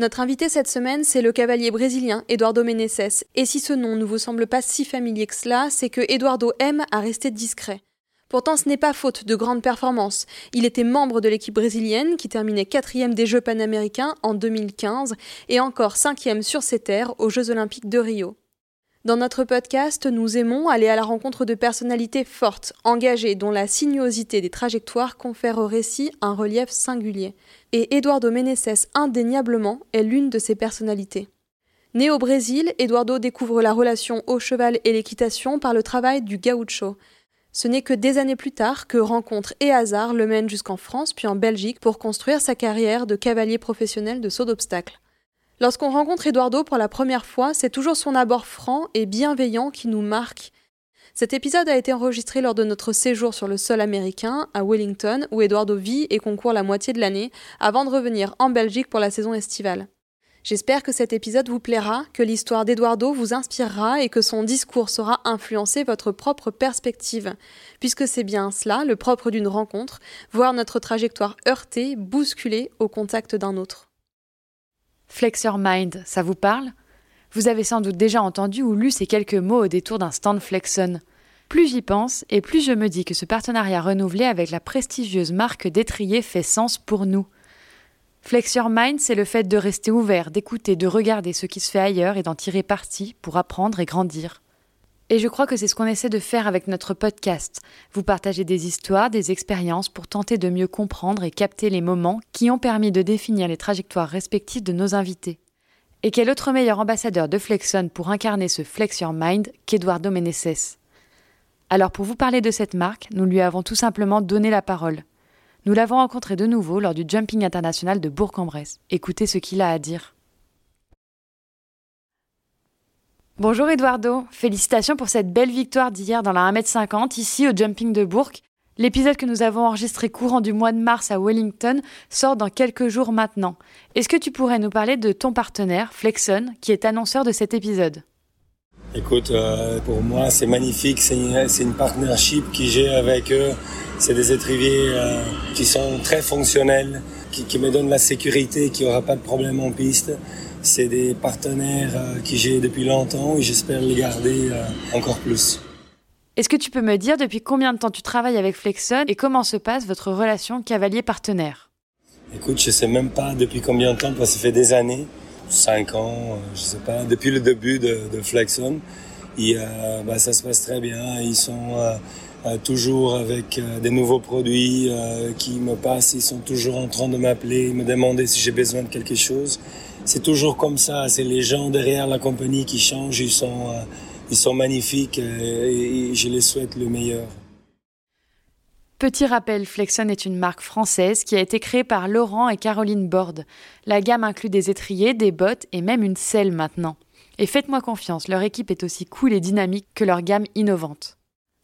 Notre invité cette semaine, c'est le cavalier brésilien Eduardo Meneses. Et si ce nom ne vous semble pas si familier que cela, c'est que Eduardo aime à rester discret. Pourtant, ce n'est pas faute de grandes performances. Il était membre de l'équipe brésilienne qui terminait quatrième des Jeux panaméricains en 2015 et encore cinquième sur ses terres aux Jeux olympiques de Rio. Dans notre podcast, nous aimons aller à la rencontre de personnalités fortes, engagées, dont la sinuosité des trajectoires confère au récit un relief singulier. Et Eduardo Meneses, indéniablement, est l'une de ces personnalités. Né au Brésil, Eduardo découvre la relation au cheval et l'équitation par le travail du gaucho. Ce n'est que des années plus tard que rencontre et hasard le mènent jusqu'en France puis en Belgique pour construire sa carrière de cavalier professionnel de saut d'obstacle. Lorsqu'on rencontre Eduardo pour la première fois, c'est toujours son abord franc et bienveillant qui nous marque. Cet épisode a été enregistré lors de notre séjour sur le sol américain, à Wellington, où Eduardo vit et concourt la moitié de l'année, avant de revenir en Belgique pour la saison estivale. J'espère que cet épisode vous plaira, que l'histoire d'Eduardo vous inspirera et que son discours saura influencer votre propre perspective, puisque c'est bien cela, le propre d'une rencontre, voir notre trajectoire heurtée, bousculée au contact d'un autre. Flexor Mind, ça vous parle? Vous avez sans doute déjà entendu ou lu ces quelques mots au détour d'un stand Flexon. Plus j'y pense, et plus je me dis que ce partenariat renouvelé avec la prestigieuse marque d'étrier fait sens pour nous. Flexor Mind, c'est le fait de rester ouvert, d'écouter, de regarder ce qui se fait ailleurs et d'en tirer parti pour apprendre et grandir. Et je crois que c'est ce qu'on essaie de faire avec notre podcast. Vous partagez des histoires, des expériences pour tenter de mieux comprendre et capter les moments qui ont permis de définir les trajectoires respectives de nos invités. Et quel autre meilleur ambassadeur de Flexon pour incarner ce Flex Your Mind qu'Eduardo Meneses? Alors pour vous parler de cette marque, nous lui avons tout simplement donné la parole. Nous l'avons rencontré de nouveau lors du Jumping International de Bourg-en-Bresse. Écoutez ce qu'il a à dire. Bonjour Eduardo, félicitations pour cette belle victoire d'hier dans la 1m50 ici au Jumping de Bourg. L'épisode que nous avons enregistré courant du mois de mars à Wellington sort dans quelques jours maintenant. Est-ce que tu pourrais nous parler de ton partenaire, Flexon, qui est annonceur de cet épisode? Écoute, euh, pour moi c'est magnifique, c'est une, partnership que j'ai avec eux. C'est des étriviers euh, qui sont très fonctionnels, qui, qui me donnent la sécurité, qu'il n'y aura pas de problème en piste. C'est des partenaires euh, que j'ai depuis longtemps et j'espère les garder euh, encore plus. Est-ce que tu peux me dire depuis combien de temps tu travailles avec Flexon et comment se passe votre relation cavalier-partenaire? Écoute, je sais même pas depuis combien de temps, parce que ça fait des années, 5 ans, euh, je sais pas, depuis le début de, de Flexon. Et euh, bah, ça se passe très bien. Ils sont euh, toujours avec des nouveaux produits qui me passent. Ils sont toujours en train de m'appeler, me demander si j'ai besoin de quelque chose c'est toujours comme ça. C'est les gens derrière la compagnie qui changent. Ils sont, euh, ils sont magnifiques euh, et, je les souhaite le meilleur. Petit rappel, Flexon est une marque française qui a été créée par Laurent et Caroline Borde. La gamme inclut des étriers, des bottes et même une selle maintenant. Et faites-moi confiance, leur équipe est aussi cool et dynamique que leur gamme innovante.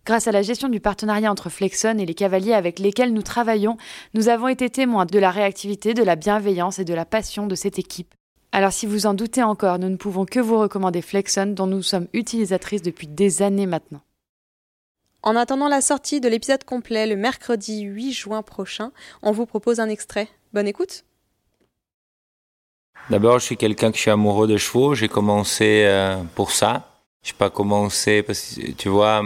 Grâce à la gestion du partenariat entre Flexon et les cavaliers avec lesquels nous travaillons, nous avons été témoins de la réactivité, de la bienveillance et de la passion de cette équipe. Alors si vous en doutez encore, nous ne pouvons que vous recommander Flexon dont nous sommes utilisatrices depuis des années maintenant. En attendant la sortie de l'épisode complet le mercredi 8 juin prochain, on vous propose un extrait. Bonne écoute D'abord, je suis quelqu'un qui suis amoureux de chevaux. J'ai commencé euh, pour ça. Je n'ai pas commencé parce que, tu vois,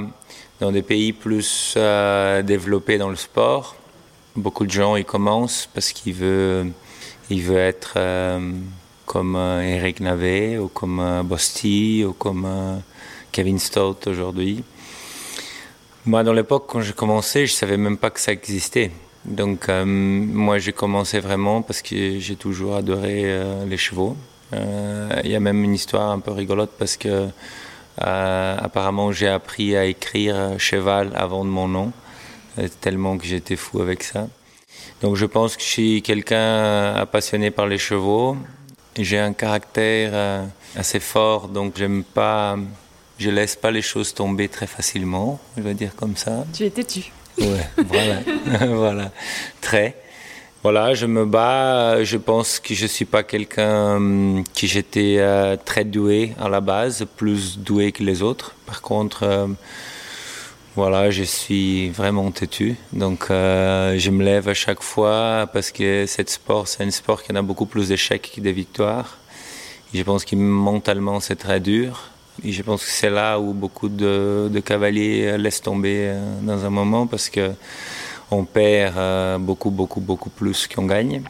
dans des pays plus euh, développés dans le sport, beaucoup de gens, ils commencent parce qu'ils veulent, veulent être... Euh, comme euh, Eric Navet ou comme Bosti ou comme Kevin Stout aujourd'hui. Moi, dans l'époque, quand j'ai commencé, je savais même pas que ça existait. Donc, moi, j'ai commencé vraiment parce que j'ai toujours adoré les chevaux. Il y a même une histoire un peu rigolote parce que apparemment, j'ai appris à écrire cheval avant de mon nom, tellement que j'étais fou avec ça. Donc, je pense que je suis quelqu'un passionné par les chevaux J'ai un caractère euh, assez fort, donc j'aime pas, je laisse pas les choses tomber très facilement, je vais dire comme ça. Tu es têtu. Ouais, voilà, voilà, très. Voilà, je me bats. Je pense que je suis pas quelqu'un hum, qui j'étais euh, très doué à la base, plus doué que les autres. Par contre, euh, voilà, je suis vraiment têtu. Donc, euh, je me lève à chaque fois parce que cette sport, c'est un sport qui a beaucoup plus d'échecs que de victoires. Je pense que mentalement, c'est très dur. Je pense que c'est là où beaucoup de, de cavaliers laissent tomber dans un moment parce que on perd euh, beaucoup, beaucoup, beaucoup plus qu'on gagne.